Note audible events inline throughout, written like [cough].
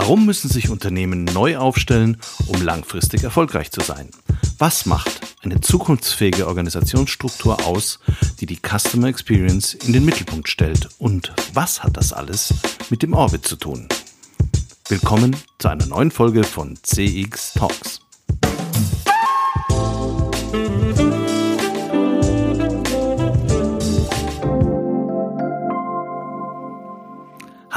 Warum müssen sich Unternehmen neu aufstellen, um langfristig erfolgreich zu sein? Was macht eine zukunftsfähige Organisationsstruktur aus, die die Customer Experience in den Mittelpunkt stellt? Und was hat das alles mit dem Orbit zu tun? Willkommen zu einer neuen Folge von CX Talks.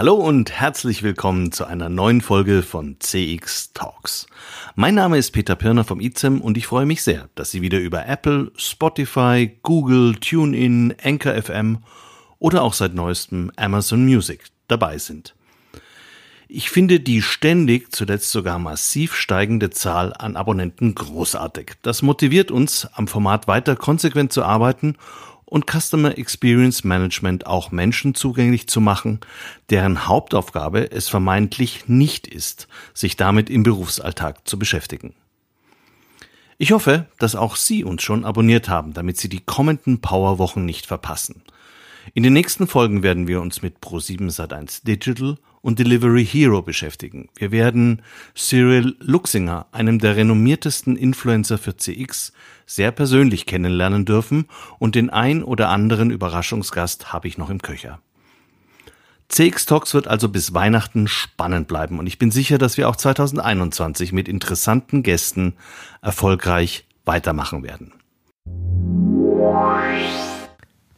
Hallo und herzlich willkommen zu einer neuen Folge von CX Talks. Mein Name ist Peter Pirner vom ICEM und ich freue mich sehr, dass Sie wieder über Apple, Spotify, Google, TuneIn, Anchor FM oder auch seit neuestem Amazon Music dabei sind. Ich finde die ständig, zuletzt sogar massiv steigende Zahl an Abonnenten großartig. Das motiviert uns, am Format weiter konsequent zu arbeiten und Customer Experience Management auch Menschen zugänglich zu machen, deren Hauptaufgabe es vermeintlich nicht ist, sich damit im Berufsalltag zu beschäftigen. Ich hoffe, dass auch Sie uns schon abonniert haben, damit Sie die kommenden Powerwochen nicht verpassen. In den nächsten Folgen werden wir uns mit Pro7 Sat1 Digital und Delivery Hero beschäftigen. Wir werden Cyril Luxinger, einem der renommiertesten Influencer für CX, sehr persönlich kennenlernen dürfen und den ein oder anderen Überraschungsgast habe ich noch im Köcher. CX Talks wird also bis Weihnachten spannend bleiben und ich bin sicher, dass wir auch 2021 mit interessanten Gästen erfolgreich weitermachen werden.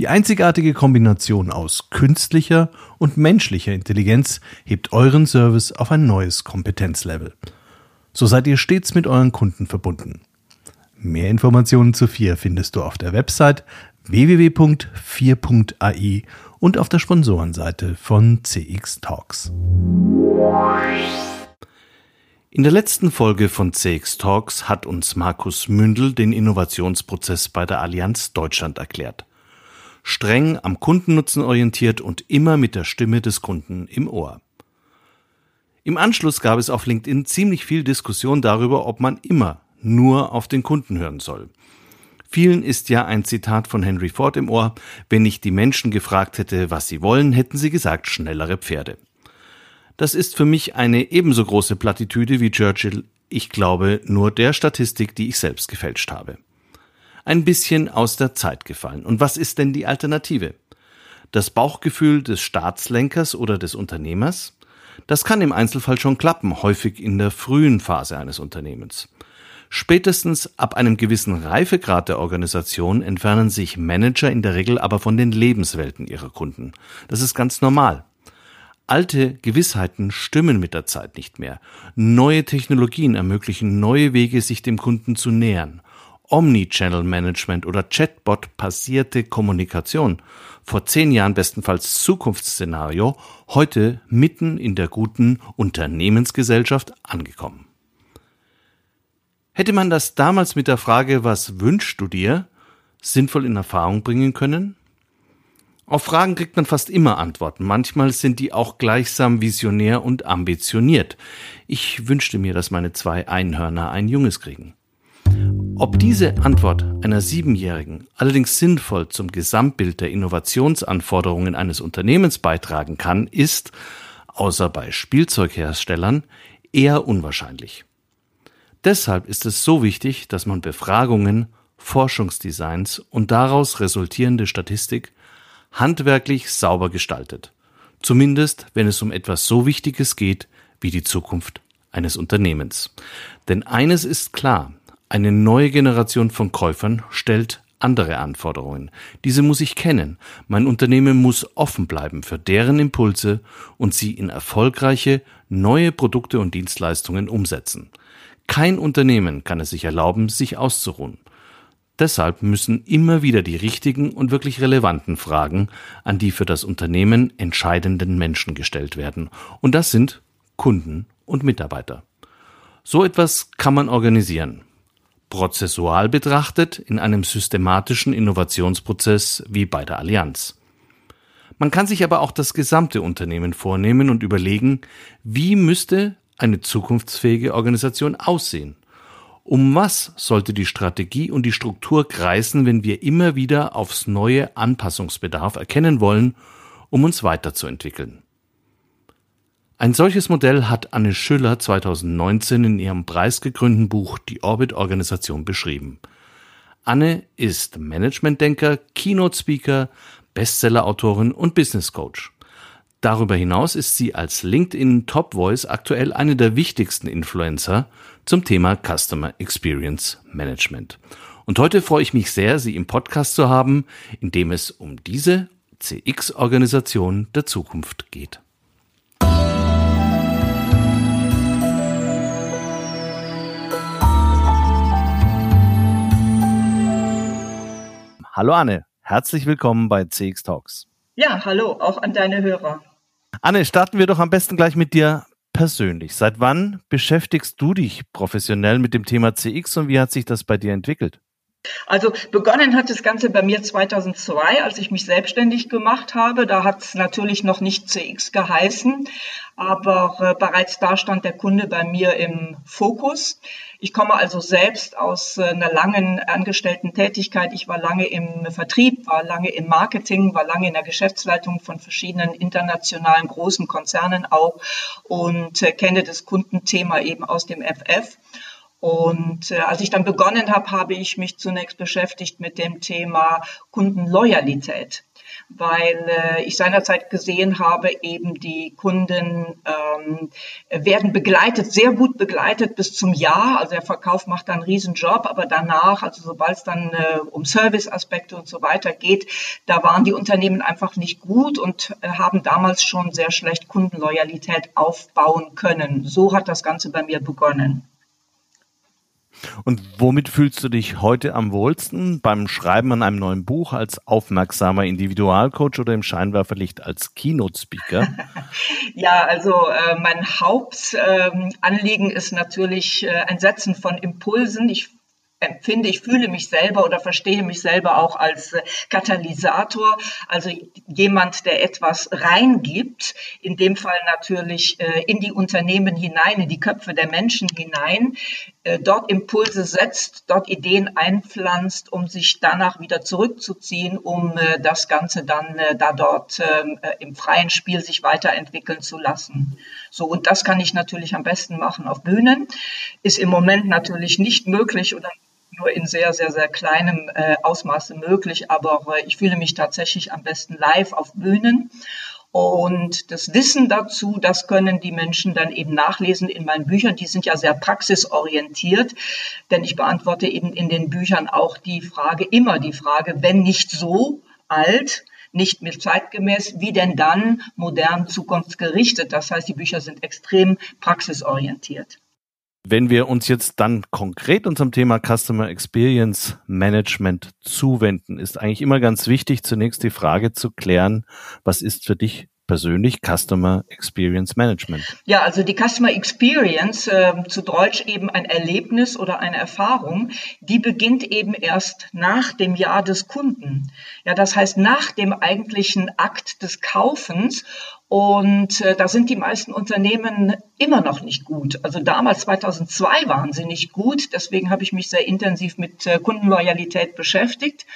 Die einzigartige Kombination aus künstlicher und menschlicher Intelligenz hebt euren Service auf ein neues Kompetenzlevel. So seid ihr stets mit euren Kunden verbunden. Mehr Informationen zu 4 findest du auf der Website www.4.ai und auf der Sponsorenseite von CX Talks. In der letzten Folge von CX Talks hat uns Markus Mündel den Innovationsprozess bei der Allianz Deutschland erklärt streng am Kundennutzen orientiert und immer mit der Stimme des Kunden im Ohr. Im Anschluss gab es auf LinkedIn ziemlich viel Diskussion darüber, ob man immer nur auf den Kunden hören soll. Vielen ist ja ein Zitat von Henry Ford im Ohr, wenn ich die Menschen gefragt hätte, was sie wollen, hätten sie gesagt schnellere Pferde. Das ist für mich eine ebenso große Plattitüde wie Churchill, ich glaube nur der Statistik, die ich selbst gefälscht habe ein bisschen aus der Zeit gefallen. Und was ist denn die Alternative? Das Bauchgefühl des Staatslenkers oder des Unternehmers? Das kann im Einzelfall schon klappen, häufig in der frühen Phase eines Unternehmens. Spätestens ab einem gewissen Reifegrad der Organisation entfernen sich Manager in der Regel aber von den Lebenswelten ihrer Kunden. Das ist ganz normal. Alte Gewissheiten stimmen mit der Zeit nicht mehr. Neue Technologien ermöglichen neue Wege, sich dem Kunden zu nähern. Omnichannel Management oder Chatbot-basierte Kommunikation. Vor zehn Jahren bestenfalls Zukunftsszenario, heute mitten in der guten Unternehmensgesellschaft angekommen. Hätte man das damals mit der Frage, was wünschst du dir, sinnvoll in Erfahrung bringen können? Auf Fragen kriegt man fast immer Antworten. Manchmal sind die auch gleichsam visionär und ambitioniert. Ich wünschte mir, dass meine zwei Einhörner ein Junges kriegen. Ob diese Antwort einer Siebenjährigen allerdings sinnvoll zum Gesamtbild der Innovationsanforderungen eines Unternehmens beitragen kann, ist, außer bei Spielzeugherstellern, eher unwahrscheinlich. Deshalb ist es so wichtig, dass man Befragungen, Forschungsdesigns und daraus resultierende Statistik handwerklich sauber gestaltet. Zumindest, wenn es um etwas so Wichtiges geht wie die Zukunft eines Unternehmens. Denn eines ist klar, eine neue Generation von Käufern stellt andere Anforderungen. Diese muss ich kennen. Mein Unternehmen muss offen bleiben für deren Impulse und sie in erfolgreiche neue Produkte und Dienstleistungen umsetzen. Kein Unternehmen kann es sich erlauben, sich auszuruhen. Deshalb müssen immer wieder die richtigen und wirklich relevanten Fragen an die für das Unternehmen entscheidenden Menschen gestellt werden. Und das sind Kunden und Mitarbeiter. So etwas kann man organisieren. Prozessual betrachtet in einem systematischen Innovationsprozess wie bei der Allianz. Man kann sich aber auch das gesamte Unternehmen vornehmen und überlegen, wie müsste eine zukunftsfähige Organisation aussehen? Um was sollte die Strategie und die Struktur kreisen, wenn wir immer wieder aufs neue Anpassungsbedarf erkennen wollen, um uns weiterzuentwickeln? Ein solches Modell hat Anne Schüller 2019 in ihrem preisgekrönten Buch Die Orbit-Organisation beschrieben. Anne ist Managementdenker, Keynote-Speaker, Bestseller-Autorin und Business Coach. Darüber hinaus ist sie als LinkedIn Top Voice aktuell eine der wichtigsten Influencer zum Thema Customer Experience Management. Und heute freue ich mich sehr, Sie im Podcast zu haben, in dem es um diese CX-Organisation der Zukunft geht. Hallo Anne, herzlich willkommen bei CX Talks. Ja, hallo, auch an deine Hörer. Anne, starten wir doch am besten gleich mit dir persönlich. Seit wann beschäftigst du dich professionell mit dem Thema CX und wie hat sich das bei dir entwickelt? Also begonnen hat das Ganze bei mir 2002, als ich mich selbstständig gemacht habe. Da hat es natürlich noch nicht CX geheißen, aber äh, bereits da stand der Kunde bei mir im Fokus. Ich komme also selbst aus äh, einer langen angestellten Tätigkeit. Ich war lange im Vertrieb, war lange im Marketing, war lange in der Geschäftsleitung von verschiedenen internationalen großen Konzernen auch und äh, kenne das Kundenthema eben aus dem FF. Und äh, als ich dann begonnen habe, habe ich mich zunächst beschäftigt mit dem Thema Kundenloyalität, weil äh, ich seinerzeit gesehen habe, eben die Kunden ähm, werden begleitet, sehr gut begleitet bis zum Jahr. Also der Verkauf macht dann einen Riesenjob, aber danach, also sobald es dann äh, um Serviceaspekte und so weiter geht, da waren die Unternehmen einfach nicht gut und äh, haben damals schon sehr schlecht Kundenloyalität aufbauen können. So hat das Ganze bei mir begonnen. Und womit fühlst du dich heute am wohlsten? Beim Schreiben an einem neuen Buch als aufmerksamer Individualcoach oder im Scheinwerferlicht als Keynote-Speaker? [laughs] ja, also äh, mein Hauptanliegen äh, ist natürlich äh, ein Setzen von Impulsen. Ich empfinde, ich fühle mich selber oder verstehe mich selber auch als äh, Katalysator, also jemand, der etwas reingibt, in dem Fall natürlich äh, in die Unternehmen hinein, in die Köpfe der Menschen hinein, äh, dort Impulse setzt, dort Ideen einpflanzt, um sich danach wieder zurückzuziehen, um das Ganze dann da dort ähm, im freien Spiel sich weiterentwickeln zu lassen. So, und das kann ich natürlich am besten machen auf Bühnen. Ist im Moment natürlich nicht möglich oder nur in sehr, sehr, sehr kleinem äh, Ausmaße möglich, aber äh, ich fühle mich tatsächlich am besten live auf Bühnen. Und das Wissen dazu, das können die Menschen dann eben nachlesen in meinen Büchern. Die sind ja sehr praxisorientiert, denn ich beantworte eben in den Büchern auch die Frage, immer die Frage, wenn nicht so alt, nicht mehr zeitgemäß, wie denn dann modern zukunftsgerichtet. Das heißt, die Bücher sind extrem praxisorientiert. Wenn wir uns jetzt dann konkret unserem Thema Customer Experience Management zuwenden, ist eigentlich immer ganz wichtig, zunächst die Frage zu klären, was ist für dich persönlich Customer Experience Management? Ja, also die Customer Experience, äh, zu Deutsch eben ein Erlebnis oder eine Erfahrung, die beginnt eben erst nach dem Jahr des Kunden. Ja, das heißt nach dem eigentlichen Akt des Kaufens und äh, da sind die meisten Unternehmen immer noch nicht gut. Also damals 2002 waren sie nicht gut. Deswegen habe ich mich sehr intensiv mit äh, Kundenloyalität beschäftigt.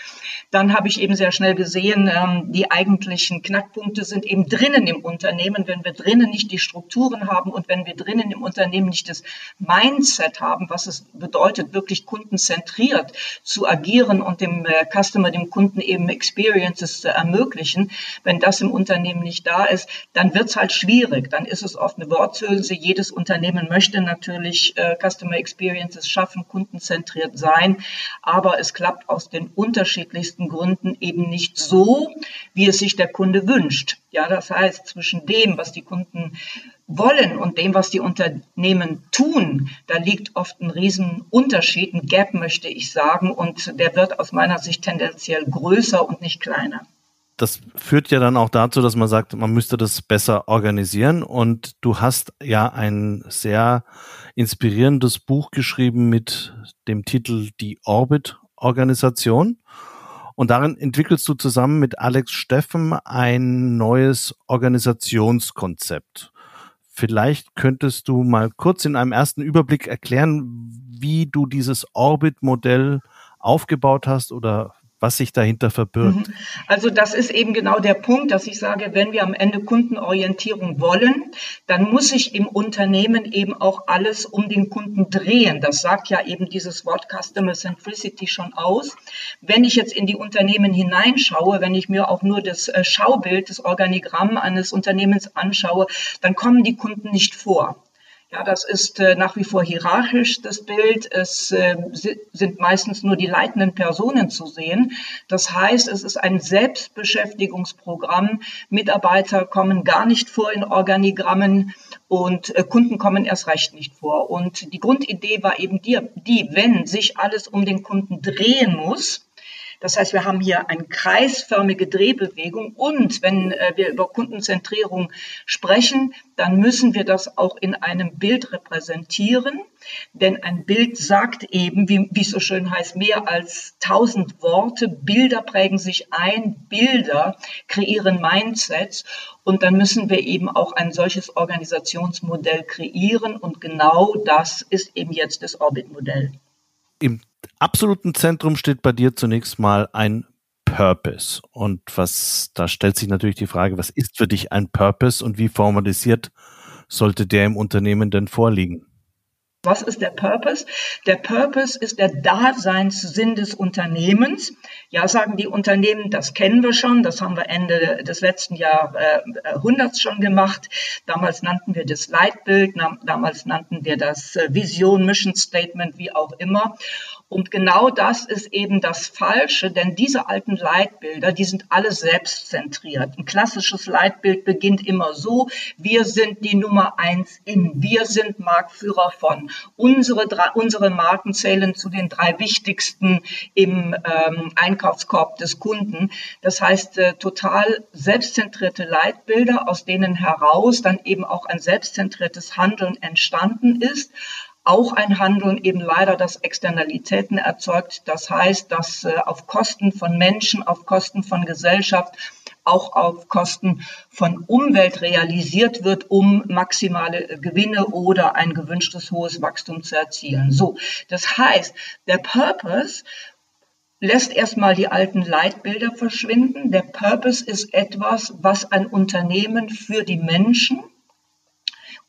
Dann habe ich eben sehr schnell gesehen, ähm, die eigentlichen Knackpunkte sind eben drinnen im Unternehmen. Wenn wir drinnen nicht die Strukturen haben und wenn wir drinnen im Unternehmen nicht das Mindset haben, was es bedeutet, wirklich kundenzentriert zu agieren und dem äh, Customer, dem Kunden eben Experiences zu ermöglichen, wenn das im Unternehmen nicht da ist, dann wird es halt schwierig. Dann ist es oft eine Worthülse. Jedes Unternehmen möchte natürlich äh, Customer Experiences schaffen, kundenzentriert sein, aber es klappt aus den unterschiedlichsten Gründen eben nicht so, wie es sich der Kunde wünscht. Ja, das heißt, zwischen dem, was die Kunden wollen und dem, was die Unternehmen tun, da liegt oft ein Riesenunterschied, ein Gap, möchte ich sagen, und der wird aus meiner Sicht tendenziell größer und nicht kleiner. das führt ja dann auch dazu, dass man sagt, man müsste das besser organisieren. Und du hast ja ein sehr inspirierendes Buch geschrieben mit dem Titel Die Orbit-Organisation. Und darin entwickelst du zusammen mit Alex Steffen ein neues Organisationskonzept. Vielleicht könntest du mal kurz in einem ersten Überblick erklären, wie du dieses Orbit-Modell aufgebaut hast oder was sich dahinter verbirgt. Mhm. Also das ist eben genau der Punkt, dass ich sage, wenn wir am Ende Kundenorientierung wollen, dann muss sich im Unternehmen eben auch alles um den Kunden drehen. Das sagt ja eben dieses Wort Customer Centricity schon aus. Wenn ich jetzt in die Unternehmen hineinschaue, wenn ich mir auch nur das äh, Schaubild, das Organigramm eines Unternehmens anschaue, dann kommen die Kunden nicht vor. Ja, das ist äh, nach wie vor hierarchisch, das Bild. Es äh, sind meistens nur die leitenden Personen zu sehen. Das heißt, es ist ein Selbstbeschäftigungsprogramm. Mitarbeiter kommen gar nicht vor in Organigrammen und äh, Kunden kommen erst recht nicht vor. Und die Grundidee war eben die, die, wenn sich alles um den Kunden drehen muss, das heißt, wir haben hier eine kreisförmige Drehbewegung und wenn äh, wir über Kundenzentrierung sprechen, dann müssen wir das auch in einem Bild repräsentieren, denn ein Bild sagt eben, wie, wie es so schön heißt, mehr als tausend Worte. Bilder prägen sich ein, Bilder kreieren Mindsets und dann müssen wir eben auch ein solches Organisationsmodell kreieren und genau das ist eben jetzt das Orbit-Modell. Im absoluten Zentrum steht bei dir zunächst mal ein Purpose. Und was, da stellt sich natürlich die Frage, was ist für dich ein Purpose und wie formalisiert sollte der im Unternehmen denn vorliegen? Was ist der Purpose? Der Purpose ist der Daseinssinn des Unternehmens. Ja, sagen die Unternehmen, das kennen wir schon, das haben wir Ende des letzten Jahrhunderts schon gemacht. Damals nannten wir das Leitbild, damals nannten wir das äh, Vision, Mission Statement, wie auch immer. Und genau das ist eben das Falsche, denn diese alten Leitbilder, die sind alle selbstzentriert. Ein klassisches Leitbild beginnt immer so, wir sind die Nummer eins in, wir sind Marktführer von. Unsere, drei, unsere Marken zählen zu den drei wichtigsten im ähm, Einkaufskorb des Kunden. Das heißt, äh, total selbstzentrierte Leitbilder, aus denen heraus dann eben auch ein selbstzentriertes Handeln entstanden ist auch ein Handeln eben leider, das Externalitäten erzeugt. Das heißt, dass äh, auf Kosten von Menschen, auf Kosten von Gesellschaft, auch auf Kosten von Umwelt realisiert wird, um maximale äh, Gewinne oder ein gewünschtes hohes Wachstum zu erzielen. So, das heißt, der Purpose lässt erstmal die alten Leitbilder verschwinden. Der Purpose ist etwas, was ein Unternehmen für die Menschen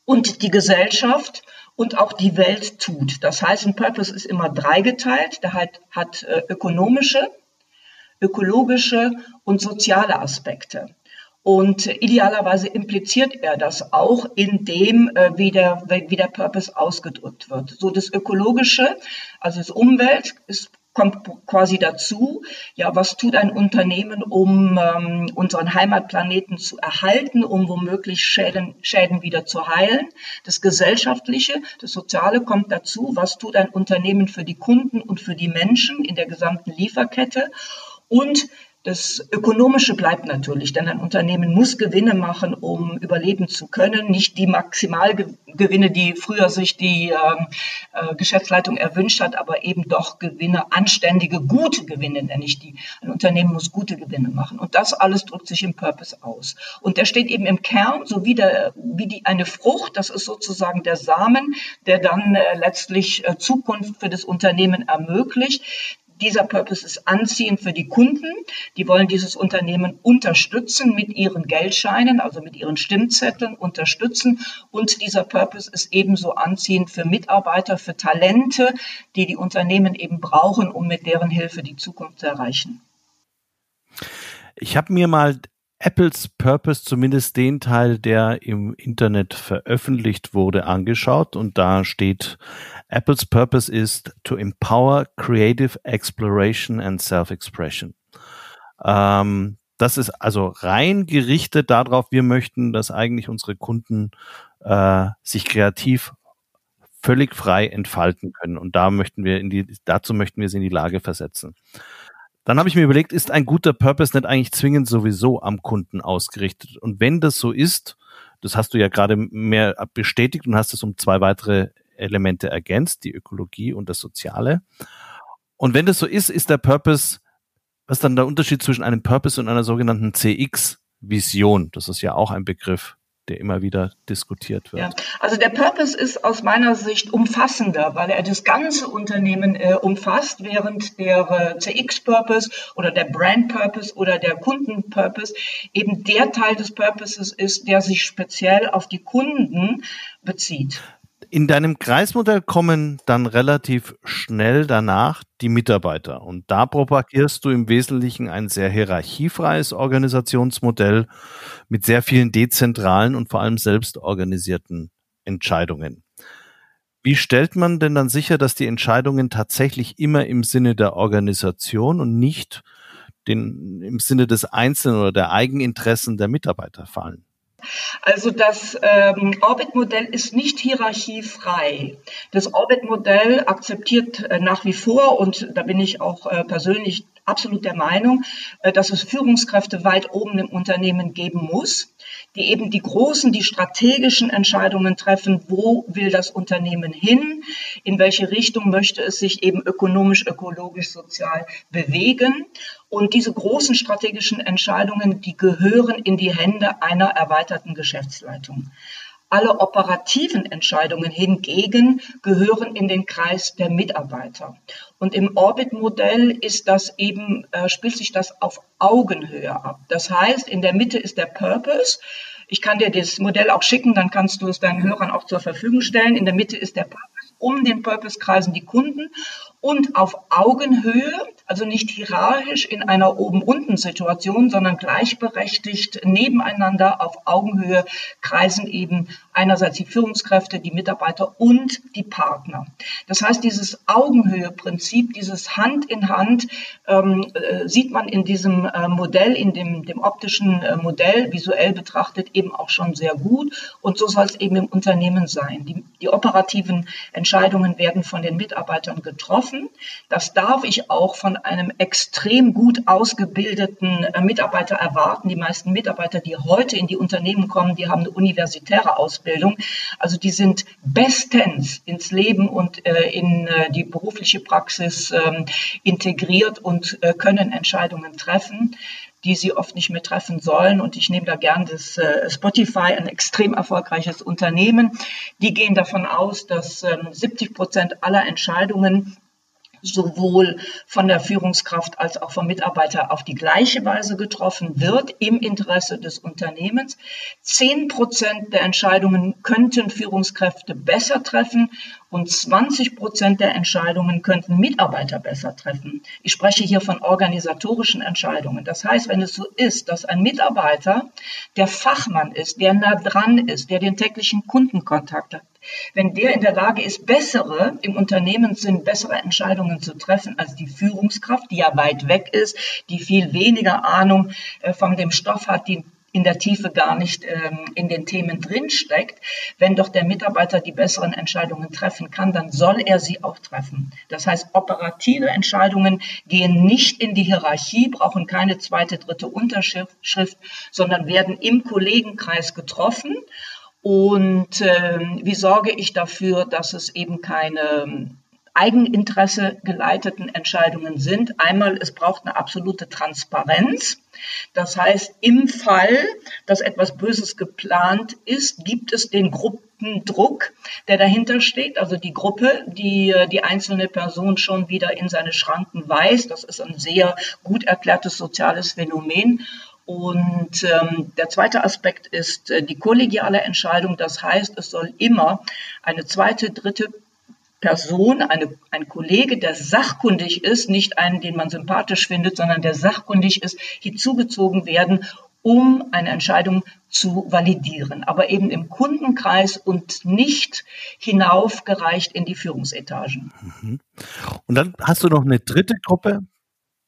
und die Gesellschaft und auch die Welt tut. Das heißt, ein Purpose ist immer dreigeteilt. Der hat, hat äh, ökonomische, ökologische und soziale Aspekte. Und idealerweise impliziert er das auch in dem, äh, wie, der, wie der Purpose ausgedrückt wird. So das Ökologische, also das Umwelt, ist kommt quasi dazu, ja, was tut ein Unternehmen, um ähm, unseren Heimatplaneten zu erhalten, um womöglich Schäden, Schäden wieder zu heilen. Das Gesellschaftliche, das Soziale kommt dazu, was tut ein Unternehmen für die Kunden und für die Menschen in der gesamten Lieferkette. Und das Ökonomische bleibt natürlich, denn ein Unternehmen muss Gewinne machen, um überleben zu können. Nicht die Maximalgewinne, die früher sich die ähm, äh, Geschäftsleitung erwünscht hat, aber eben doch Gewinne, anständige, gute Gewinne nenne ich die. Ein Unternehmen muss gute Gewinne machen. Und das alles drückt sich im Purpose aus. Und der steht eben im Kern, so wie, der, wie die, eine Frucht, das ist sozusagen der Samen, der dann äh, letztlich äh, Zukunft für das Unternehmen ermöglicht dieser Purpose ist anziehend für die Kunden. Die wollen dieses Unternehmen unterstützen mit ihren Geldscheinen, also mit ihren Stimmzetteln unterstützen. Und dieser Purpose ist ebenso anziehend für Mitarbeiter, für Talente, die die Unternehmen eben brauchen, um mit deren Hilfe die Zukunft zu erreichen. Ich habe mir mal Apples Purpose, zumindest den Teil, der im Internet veröffentlicht wurde, angeschaut und da steht, Apples Purpose ist to empower creative exploration and self-expression. Ähm, das ist also rein gerichtet darauf, wir möchten, dass eigentlich unsere Kunden äh, sich kreativ völlig frei entfalten können und da möchten wir in die, dazu möchten wir sie in die Lage versetzen. Dann habe ich mir überlegt, ist ein guter Purpose nicht eigentlich zwingend sowieso am Kunden ausgerichtet? Und wenn das so ist, das hast du ja gerade mehr bestätigt und hast es um zwei weitere Elemente ergänzt, die Ökologie und das Soziale. Und wenn das so ist, ist der Purpose, was dann der Unterschied zwischen einem Purpose und einer sogenannten CX-Vision? Das ist ja auch ein Begriff der immer wieder diskutiert wird. Ja, also der Purpose ist aus meiner Sicht umfassender, weil er das ganze Unternehmen äh, umfasst, während der äh, CX-Purpose oder der Brand-Purpose oder der Kunden-Purpose eben der Teil des Purposes ist, der sich speziell auf die Kunden bezieht. In deinem Kreismodell kommen dann relativ schnell danach die Mitarbeiter. Und da propagierst du im Wesentlichen ein sehr hierarchiefreies Organisationsmodell mit sehr vielen dezentralen und vor allem selbstorganisierten Entscheidungen. Wie stellt man denn dann sicher, dass die Entscheidungen tatsächlich immer im Sinne der Organisation und nicht den, im Sinne des Einzelnen oder der Eigeninteressen der Mitarbeiter fallen? Also das ähm, Orbit-Modell ist nicht hierarchiefrei. Das Orbit-Modell akzeptiert äh, nach wie vor, und da bin ich auch äh, persönlich absolut der Meinung, äh, dass es Führungskräfte weit oben im Unternehmen geben muss, die eben die großen, die strategischen Entscheidungen treffen, wo will das Unternehmen hin, in welche Richtung möchte es sich eben ökonomisch, ökologisch, sozial bewegen. Und diese großen strategischen Entscheidungen, die gehören in die Hände einer erweiterten Geschäftsleitung. Alle operativen Entscheidungen hingegen gehören in den Kreis der Mitarbeiter. Und im Orbit-Modell ist das eben, äh, spielt sich das auf Augenhöhe ab. Das heißt, in der Mitte ist der Purpose. Ich kann dir das Modell auch schicken, dann kannst du es deinen Hörern auch zur Verfügung stellen. In der Mitte ist der Purpose. Um den Purpose kreisen die Kunden und auf Augenhöhe, also nicht hierarchisch in einer Oben-Unten-Situation, sondern gleichberechtigt nebeneinander auf Augenhöhe kreisen eben einerseits die Führungskräfte, die Mitarbeiter und die Partner. Das heißt, dieses Augenhöhe-Prinzip, dieses Hand in Hand ähm, äh, sieht man in diesem äh, Modell, in dem, dem optischen äh, Modell visuell betrachtet eben auch schon sehr gut und so soll es eben im Unternehmen sein. Die, die operativen Entscheidungen werden von den Mitarbeitern getroffen schaffen. Das darf ich auch von einem extrem gut ausgebildeten äh, Mitarbeiter erwarten. Die meisten Mitarbeiter, die heute in die Unternehmen kommen, die haben eine universitäre Ausbildung. Also die sind bestens ins Leben und äh, in äh, die berufliche Praxis ähm, integriert und können Entscheidungen treffen die sie oft nicht mehr treffen sollen. Und ich nehme da gern das äh, Spotify, ein extrem erfolgreiches Unternehmen. Die gehen davon aus, dass ähm, 70 Prozent aller Entscheidungen sowohl von der Führungskraft als auch vom Mitarbeiter auf die gleiche Weise getroffen wird im Interesse des Unternehmens. Zehn Prozent der Entscheidungen könnten Führungskräfte besser treffen und 20 Prozent der Entscheidungen könnten Mitarbeiter besser treffen. Ich spreche hier von organisatorischen Entscheidungen. Das heißt, wenn es so ist, dass ein Mitarbeiter der Fachmann ist, der nah dran ist, der den täglichen Kundenkontakt hat, wenn der in der Lage ist, bessere, im Unternehmenssinn bessere Entscheidungen zu treffen als die Führungskraft, die ja weit weg ist, die viel weniger Ahnung äh, von dem Stoff hat, die in der Tiefe gar nicht ähm, in den Themen drinsteckt. Wenn doch der Mitarbeiter die besseren Entscheidungen treffen kann, dann soll er sie auch treffen. Das heißt, operative Entscheidungen gehen nicht in die Hierarchie, brauchen keine zweite, dritte Unterschrift, sondern werden im Kollegenkreis getroffen. Und äh, wie sorge ich dafür, dass es eben keine Eigeninteresse geleiteten Entscheidungen sind. Einmal, es braucht eine absolute Transparenz. Das heißt, im Fall, dass etwas Böses geplant ist, gibt es den Gruppendruck, der dahinter steht. Also die Gruppe, die die einzelne Person schon wieder in seine Schranken weist. Das ist ein sehr gut erklärtes soziales Phänomen. Und ähm, der zweite Aspekt ist äh, die kollegiale Entscheidung. Das heißt, es soll immer eine zweite, dritte Person, eine, ein Kollege, der sachkundig ist, nicht einen, den man sympathisch findet, sondern der sachkundig ist, hinzugezogen werden, um eine Entscheidung zu validieren, aber eben im Kundenkreis und nicht hinaufgereicht in die Führungsetagen. Mhm. Und dann hast du noch eine dritte Gruppe,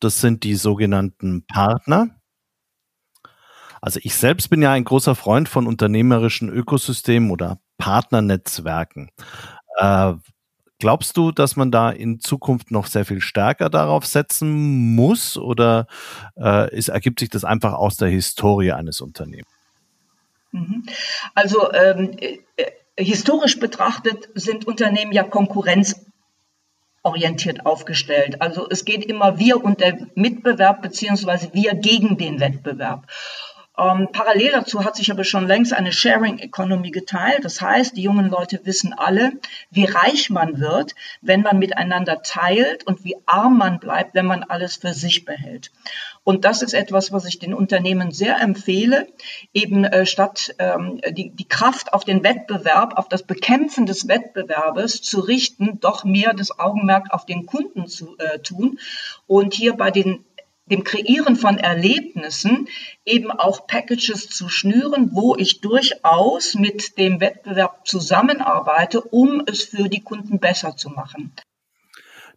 das sind die sogenannten Partner. Also ich selbst bin ja ein großer Freund von unternehmerischen Ökosystemen oder Partnernetzwerken. Äh, Glaubst du, dass man da in Zukunft noch sehr viel stärker darauf setzen muss oder äh, ist, ergibt sich das einfach aus der Historie eines Unternehmens? Mhm. Also ähm, äh, historisch betrachtet sind Unternehmen ja konkurrenzorientiert aufgestellt. Also es geht immer wir und der Mitbewerb beziehungsweise wir gegen den Wettbewerb. Ähm, parallel dazu hat sich aber schon längst eine Sharing Economy geteilt. Das heißt, die jungen Leute wissen alle, wie reich man wird, wenn man miteinander teilt und wie arm man bleibt, wenn man alles für sich behält. Und das ist etwas, was ich den Unternehmen sehr empfehle, eben äh, statt ähm, die, die Kraft auf den Wettbewerb, auf das Bekämpfen des Wettbewerbes zu richten, doch mehr das Augenmerk auf den Kunden zu äh, tun und hier bei den dem Kreieren von Erlebnissen eben auch Packages zu schnüren, wo ich durchaus mit dem Wettbewerb zusammenarbeite, um es für die Kunden besser zu machen.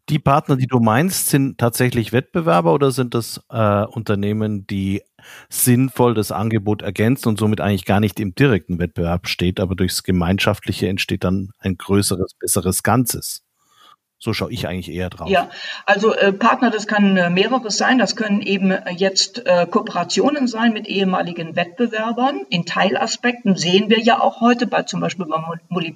Die Partner, die du meinst, sind tatsächlich Wettbewerber oder sind das äh, Unternehmen, die sinnvoll das Angebot ergänzen und somit eigentlich gar nicht im direkten Wettbewerb steht, aber durchs Gemeinschaftliche entsteht dann ein größeres, besseres Ganzes? So schaue ich eigentlich eher drauf. Ja, also äh, Partner, das kann äh, mehreres sein. Das können eben äh, jetzt äh, Kooperationen sein mit ehemaligen Wettbewerbern. In Teilaspekten sehen wir ja auch heute, bei zum Beispiel bei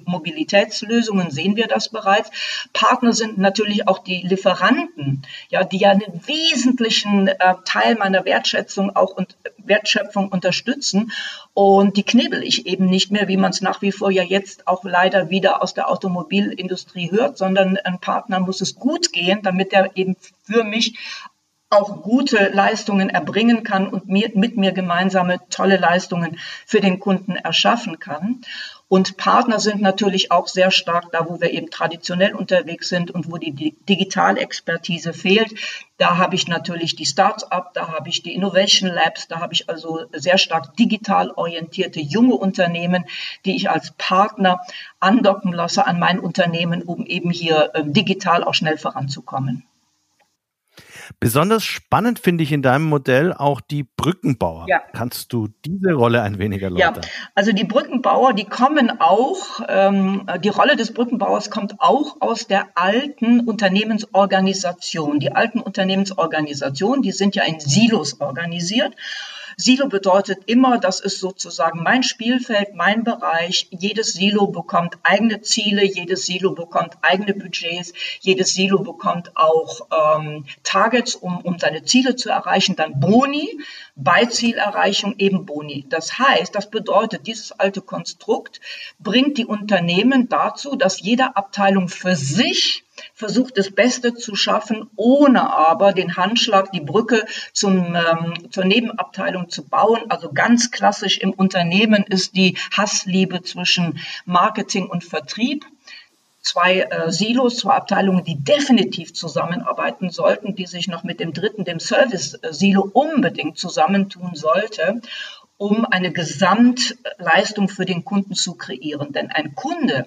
Mobilitätslösungen sehen wir das bereits. Partner sind natürlich auch die Lieferanten, ja, die ja einen wesentlichen äh, Teil meiner Wertschätzung auch und Wertschöpfung unterstützen. Und die knebel ich eben nicht mehr, wie man es nach wie vor ja jetzt auch leider wieder aus der Automobilindustrie hört, sondern ein Partner muss es gut gehen, damit er eben für mich auch gute Leistungen erbringen kann und mir, mit mir gemeinsame tolle Leistungen für den Kunden erschaffen kann. Und Partner sind natürlich auch sehr stark da, wo wir eben traditionell unterwegs sind und wo die Digitalexpertise fehlt. Da habe ich natürlich die Start-up, da habe ich die Innovation Labs, da habe ich also sehr stark digital orientierte junge Unternehmen, die ich als Partner andocken lasse an mein Unternehmen, um eben hier äh, digital auch schnell voranzukommen. Besonders spannend finde ich in deinem Modell auch die Brückenbauer. Ja. Kannst du diese Rolle ein wenig erläutern? Ja, also die Brückenbauer, die kommen auch, ähm, die Rolle des Brückenbauers kommt auch aus der alten Unternehmensorganisation. Die alten Unternehmensorganisationen, die sind ja in Silos organisiert. Silo bedeutet immer, das ist sozusagen mein Spielfeld, mein Bereich. Jedes Silo bekommt eigene Ziele, jedes Silo bekommt eigene Budgets, jedes Silo bekommt auch ähm, Targets, um, um seine Ziele zu erreichen, dann Boni, bei Zielerreichung eben Boni. Das heißt, das bedeutet, dieses alte Konstrukt bringt die Unternehmen dazu, dass jede Abteilung für sich versucht, das Beste zu schaffen, ohne aber den Handschlag, die Brücke zum, ähm, zur Nebenabteilung zu bauen. Also ganz klassisch im Unternehmen ist die Hassliebe zwischen Marketing und Vertrieb zwei äh, Silos, zwei Abteilungen, die definitiv zusammenarbeiten sollten, die sich noch mit dem dritten, dem Service-Silo unbedingt zusammentun sollte um eine Gesamtleistung für den Kunden zu kreieren. Denn ein Kunde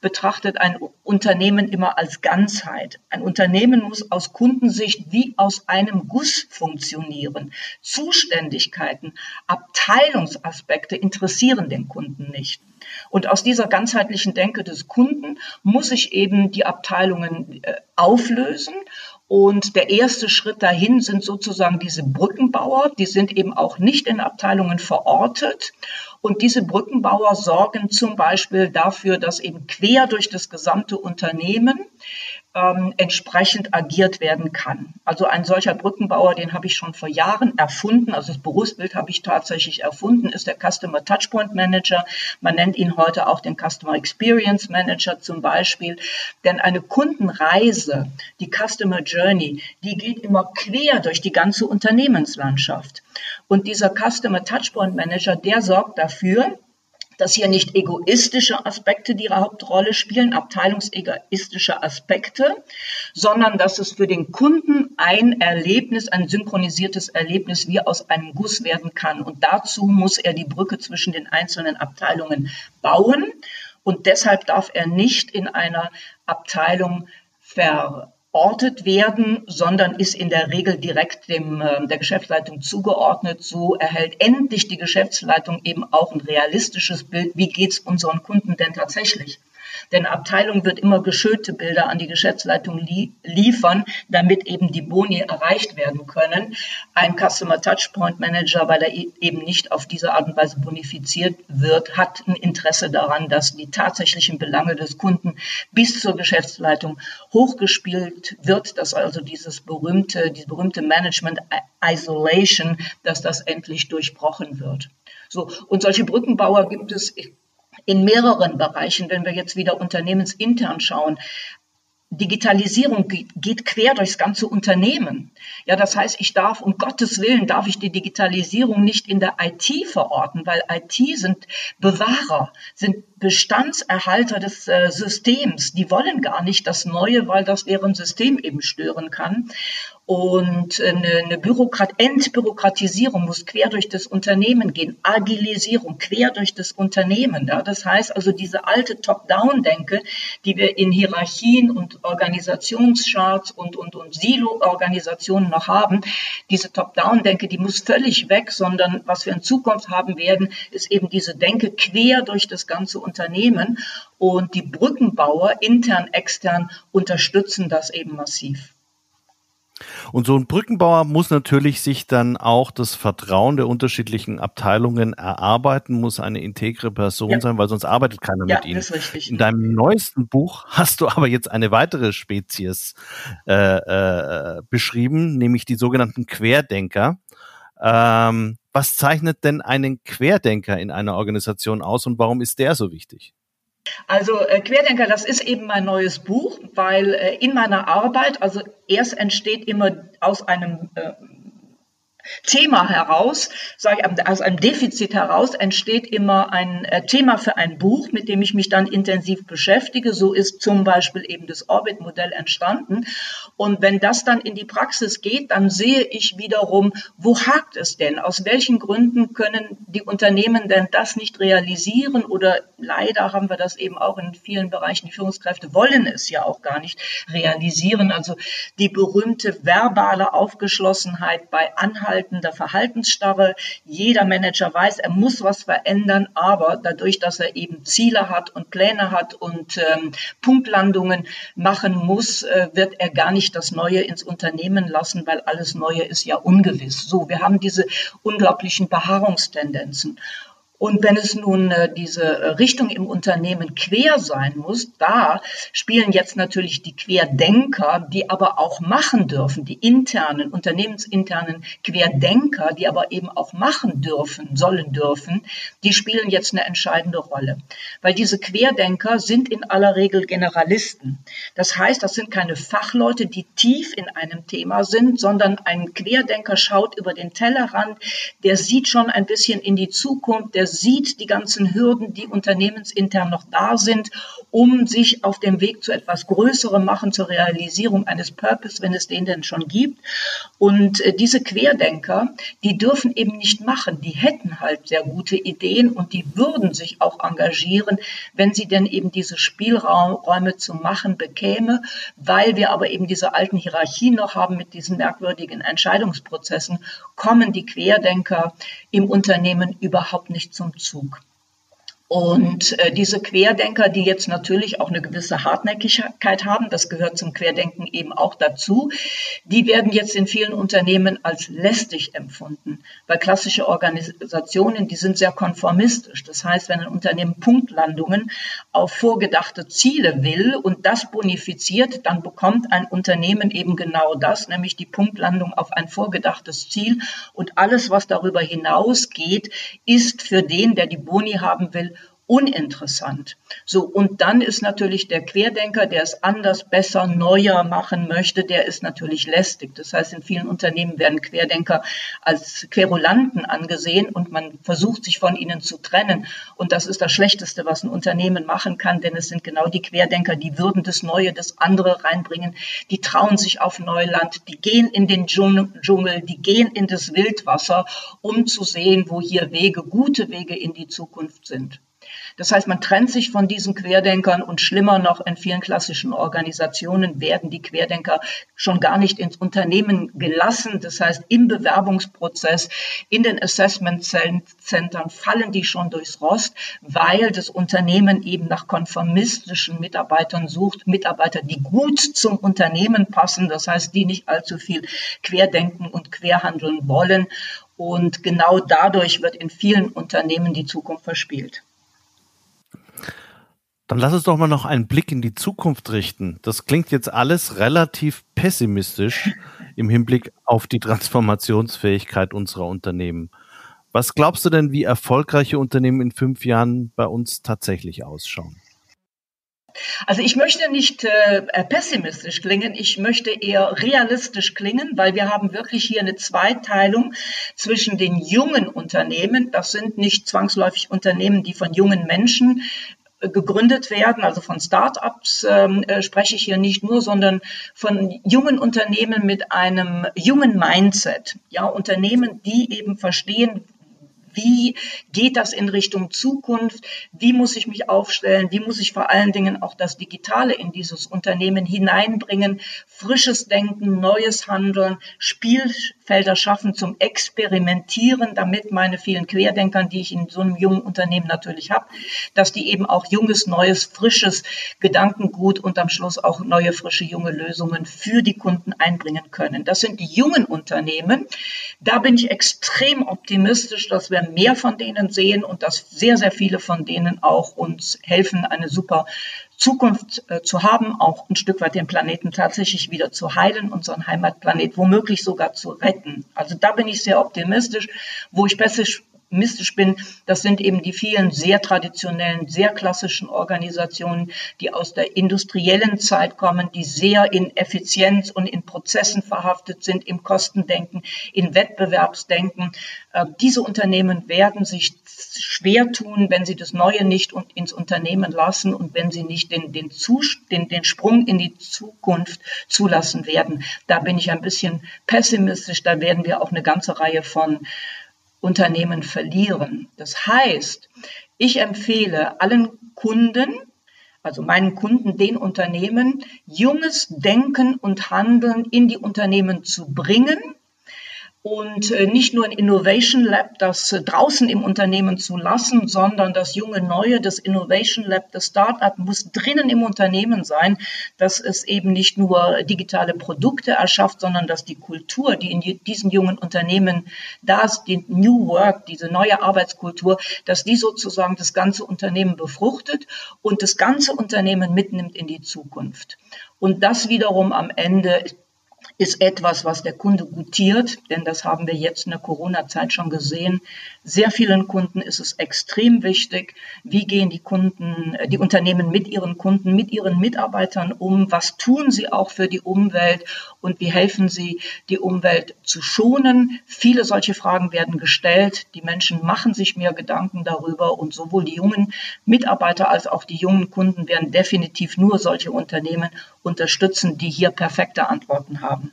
betrachtet ein Unternehmen immer als Ganzheit. Ein Unternehmen muss aus Kundensicht wie aus einem Guss funktionieren. Zuständigkeiten, Abteilungsaspekte interessieren den Kunden nicht. Und aus dieser ganzheitlichen Denke des Kunden muss ich eben die Abteilungen äh, auflösen und der erste Schritt dahin sind sozusagen diese Brückenbauer. Die sind eben auch nicht in Abteilungen verortet. Und diese Brückenbauer sorgen zum Beispiel dafür, dass eben quer durch das gesamte Unternehmen ähm, entsprechend agiert werden kann. Also ein solcher Brückenbauer, den habe ich schon vor Jahren erfunden. Also das Berufsbild habe ich tatsächlich erfunden, ist der Customer Touchpoint Manager. Man nennt ihn heute auch den Customer Experience Manager zum Beispiel. Denn eine Kundenreise, die Customer Journey, die geht immer quer durch die ganze Unternehmenslandschaft. Und dieser Customer Touchpoint Manager, der sorgt dafür, dass hier nicht egoistische Aspekte die Hauptrolle spielen, abteilungsegoistische Aspekte, sondern dass es für den Kunden ein Erlebnis, ein synchronisiertes Erlebnis wie aus einem Guss werden kann. Und dazu muss er die Brücke zwischen den einzelnen Abteilungen bauen. Und deshalb darf er nicht in einer Abteilung ver ortet werden, sondern ist in der Regel direkt dem, äh, der Geschäftsleitung zugeordnet. So erhält endlich die Geschäftsleitung eben auch ein realistisches Bild, wie geht's unseren Kunden denn tatsächlich. Denn Abteilung wird immer geschönte Bilder an die Geschäftsleitung lie liefern, damit eben die Boni erreicht werden können. Ein Customer Touchpoint Manager, weil er e-, eben nicht auf diese Art und Weise bonifiziert wird, hat ein Interesse daran, dass die tatsächlichen Belange des Kunden bis zur Geschäftsleitung hochgespielt wird, dass also dieses berühmte, diese berühmte Management Isolation, dass das endlich durchbrochen wird. So. Und solche Brückenbauer gibt es in mehreren Bereichen, wenn wir jetzt wieder unternehmensintern schauen. Digitalisierung geht quer durchs ganze Unternehmen. Ja, das heißt, ich darf, um Gottes Willen, darf ich die Digitalisierung nicht in der IT verorten, weil IT sind Bewahrer, sind Bestandserhalter des äh, Systems. Die wollen gar nicht das Neue, weil das deren System eben stören kann. Und eine, eine Bürokrat Entbürokratisierung muss quer durch das Unternehmen gehen, Agilisierung quer durch das Unternehmen. Ja. Das heißt also diese alte Top-Down-Denke, die wir in Hierarchien und Organisationscharts und, und, und Silo-Organisationen noch haben, diese Top-Down-Denke, die muss völlig weg, sondern was wir in Zukunft haben werden, ist eben diese Denke quer durch das ganze Unternehmen. Und die Brückenbauer, intern, extern, unterstützen das eben massiv. Und so ein Brückenbauer muss natürlich sich dann auch das Vertrauen der unterschiedlichen Abteilungen erarbeiten, muss eine integre Person ja. sein, weil sonst arbeitet keiner ja, mit ihnen. ist richtig. In deinem neuesten Buch hast du aber jetzt eine weitere Spezies äh, äh, beschrieben, nämlich die sogenannten Querdenker. Ähm, was zeichnet denn einen Querdenker in einer Organisation aus und warum ist der so wichtig? Also äh, Querdenker, das ist eben mein neues Buch, weil äh, in meiner Arbeit, also erst entsteht immer aus einem äh, Thema heraus, sage ich, aus einem Defizit heraus entsteht immer ein äh, Thema für ein Buch, mit dem ich mich dann intensiv beschäftige. So ist zum Beispiel eben das Orbit-Modell entstanden. Und wenn das dann in die Praxis geht, dann sehe ich wiederum, wo hakt es denn? Aus welchen Gründen können die Unternehmen denn das nicht realisieren? Oder leider haben wir das eben auch in vielen Bereichen. Die Führungskräfte wollen es ja auch gar nicht realisieren. Also die berühmte verbale Aufgeschlossenheit bei Anhalt anhaltender Verhaltensstarre. Jeder Manager weiß, er muss was verändern, aber dadurch, dass er eben Ziele hat und Pläne hat und ähm, Punktlandungen machen muss, äh, wird er gar nicht das Neue ins Unternehmen lassen, weil alles Neue ist ja ungewiss. So, wir haben diese unglaublichen Beharrungstendenzen. Und wenn es nun äh, diese äh, Richtung im Unternehmen quer sein muss, da spielen jetzt natürlich die Querdenker, die aber auch machen dürfen, die internen, unternehmensinternen Querdenker, die aber eben auch machen dürfen, sollen dürfen, die spielen jetzt eine entscheidende Rolle. Weil diese Querdenker sind in aller Regel Generalisten. Das heißt, das sind keine Fachleute, die tief in einem Thema sind, sondern ein Querdenker schaut über den Tellerrand, der sieht schon ein bisschen in die Zukunft, der sieht die ganzen Hürden, die unternehmensintern noch da sind, um sich auf dem Weg zu etwas Größerem machen, zur Realisierung eines Purpose, wenn es den denn schon gibt. Und äh, diese Querdenker, die dürfen eben nicht machen. Die hätten halt sehr gute Ideen und die würden sich auch engagieren, wenn sie denn eben diese Spielräume zu machen bekäme, weil wir aber eben diese alten Hierarchien noch haben mit diesen merkwürdigen Entscheidungsprozessen, kommen die Querdenker im Unternehmen überhaupt nicht zum Zug. Und äh, diese Querdenker, die jetzt natürlich auch eine gewisse Hartnäckigkeit haben, das gehört zum Querdenken eben auch dazu, die werden jetzt in vielen Unternehmen als lästig empfunden. Weil klassische Organisationen, die sind sehr konformistisch. Das heißt, wenn ein Unternehmen Punktlandungen auf vorgedachte Ziele will und das bonifiziert, dann bekommt ein Unternehmen eben genau das, nämlich die Punktlandung auf ein vorgedachtes Ziel. Und alles, was darüber hinausgeht, ist für den, der die Boni haben will, uninteressant. So, und dann ist natürlich der Querdenker, der es anders, besser, neuer machen möchte, der ist natürlich lästig. Das heißt, in vielen Unternehmen werden Querdenker als Querulanten angesehen und man versucht, sich von ihnen zu trennen. Und das ist das Schlechteste, was ein Unternehmen machen kann, denn es sind genau die Querdenker, die würden das Neue, das andere reinbringen, die trauen sich auf Neuland, die gehen in den Dschungel, die gehen in das Wildwasser, um zu sehen, wo hier Wege, gute Wege in die Zukunft sind. Das heißt, man trennt sich von diesen Querdenkern und schlimmer noch in vielen klassischen Organisationen werden die Querdenker schon gar nicht ins Unternehmen gelassen. Das heißt, im Bewerbungsprozess, in den Assessment-Centern fallen die schon durchs Rost, weil das Unternehmen eben nach konformistischen Mitarbeitern sucht, Mitarbeiter, die gut zum Unternehmen passen, das heißt, die nicht allzu viel querdenken und querhandeln wollen. Und genau dadurch wird in vielen Unternehmen die Zukunft verspielt. Dann lass uns doch mal noch einen Blick in die Zukunft richten. Das klingt jetzt alles relativ pessimistisch [laughs] im Hinblick auf die Transformationsfähigkeit unserer Unternehmen. Was glaubst du denn, wie erfolgreiche Unternehmen in fünf Jahren bei uns tatsächlich ausschauen? Also ich möchte nicht äh, pessimistisch klingen, ich möchte eher realistisch klingen, weil wir haben wirklich hier eine Zweiteilung zwischen den jungen Unternehmen, das sind nicht zwangsläufig Unternehmen, die von jungen Menschen gegründet werden, also von Start-ups ähm, äh, spreche ich hier nicht nur, sondern von jungen Unternehmen mit einem jungen Mindset. Ja, Unternehmen, die eben verstehen, wie geht das in Richtung Zukunft? Wie muss ich mich aufstellen? Wie muss ich vor allen Dingen auch das Digitale in dieses Unternehmen hineinbringen? Frisches Denken, neues Handeln, Spielfelder schaffen zum Experimentieren, damit meine vielen Querdenkern, die ich in so einem jungen Unternehmen natürlich habe, dass die eben auch junges, neues, frisches Gedankengut und am Schluss auch neue, frische, junge Lösungen für die Kunden einbringen können. Das sind die jungen Unternehmen. Da bin ich extrem optimistisch, dass wir mehr von denen sehen und dass sehr, sehr viele von denen auch uns helfen, eine super Zukunft äh, zu haben, auch ein Stück weit den Planeten tatsächlich wieder zu heilen, unseren Heimatplanet womöglich sogar zu retten. Also da bin ich sehr optimistisch. Wo ich optimistisch bin, das sind eben die vielen sehr traditionellen, sehr klassischen Organisationen, die aus der industriellen Zeit kommen, die sehr in Effizienz und in Prozessen verhaftet sind, im Kostendenken, in Wettbewerbsdenken. Äh, diese Unternehmen werden sich schwer tun, wenn sie das Neue nicht ins Unternehmen lassen und wenn sie nicht den, den, den, den Sprung in die Zukunft zulassen werden. Da bin ich ein bisschen pessimistisch. Da werden wir auch eine ganze Reihe von Unternehmen verlieren. Das heißt, ich empfehle allen Kunden, also meinen Kunden, den Unternehmen, junges Denken und Handeln in die Unternehmen zu bringen und äh, nicht nur ein Innovation Lab, das äh, draußen im Unternehmen zu lassen, sondern das junge Neue, das Innovation Lab, das Startup muss drinnen im Unternehmen sein, dass es eben nicht nur digitale Produkte erschafft, sondern dass die Kultur, die in diesen jungen Unternehmen da ist, die New Work, diese neue Arbeitskultur, dass die sozusagen das ganze Unternehmen befruchtet und das ganze Unternehmen mitnimmt in die Zukunft. Und das wiederum am Ende ist etwas, was der Kunde gutiert, denn das haben wir jetzt in der Corona-Zeit schon gesehen. Sehr vielen Kunden ist es extrem wichtig, wie gehen die Kunden, äh, die Unternehmen mit ihren Kunden, mit ihren Mitarbeitern um, was tun sie auch für die Umwelt und wie helfen sie, die Umwelt zu schonen. Viele solche Fragen werden gestellt. Die Menschen machen sich mehr Gedanken darüber und sowohl die jungen Mitarbeiter als auch die jungen Kunden werden definitiv nur solche Unternehmen unterstützen, die hier perfekte Antworten haben.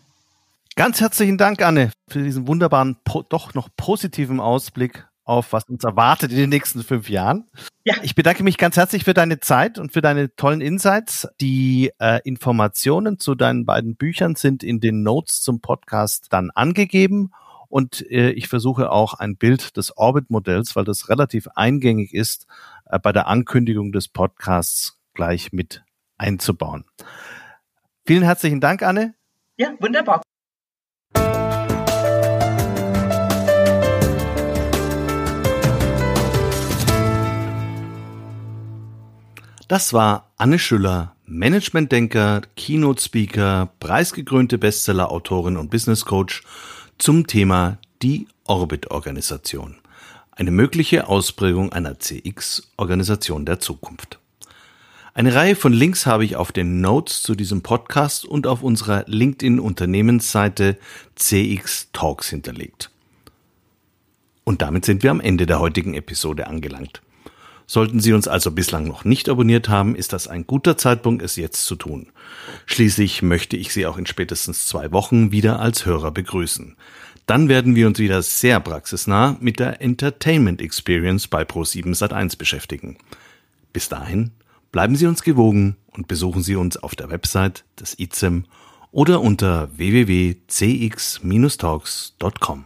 Ganz herzlichen Dank, Anne, für diesen wunderbaren, doch noch positiven Ausblick auf, was uns erwartet in den nächsten fünf Jahren. Ja. Ich bedanke mich ganz herzlich für deine Zeit und für deine tollen Insights. Die äh, Informationen zu deinen beiden Büchern sind in den Notes zum Podcast dann angegeben. Und äh, ich versuche auch ein Bild des Orbit-Modells, weil das relativ eingängig ist, äh, bei der Ankündigung des Podcasts gleich mit einzubauen. Vielen herzlichen Dank, Anne. Ja, wunderbar. Das war Anne Schüller, Managementdenker, Keynote-Speaker, preisgekrönte Bestseller-Autorin und Business Coach zum Thema die Orbit-Organisation. Eine mögliche Ausprägung einer CX-Organisation der Zukunft. Eine Reihe von Links habe ich auf den Notes zu diesem Podcast und auf unserer LinkedIn-Unternehmensseite CX Talks hinterlegt. Und damit sind wir am Ende der heutigen Episode angelangt. Sollten Sie uns also bislang noch nicht abonniert haben, ist das ein guter Zeitpunkt, es jetzt zu tun. Schließlich möchte ich Sie auch in spätestens zwei Wochen wieder als Hörer begrüßen. Dann werden wir uns wieder sehr praxisnah mit der Entertainment Experience bei Pro7 Sat1 beschäftigen. Bis dahin bleiben Sie uns gewogen und besuchen Sie uns auf der Website des ICEM oder unter www.cx-talks.com.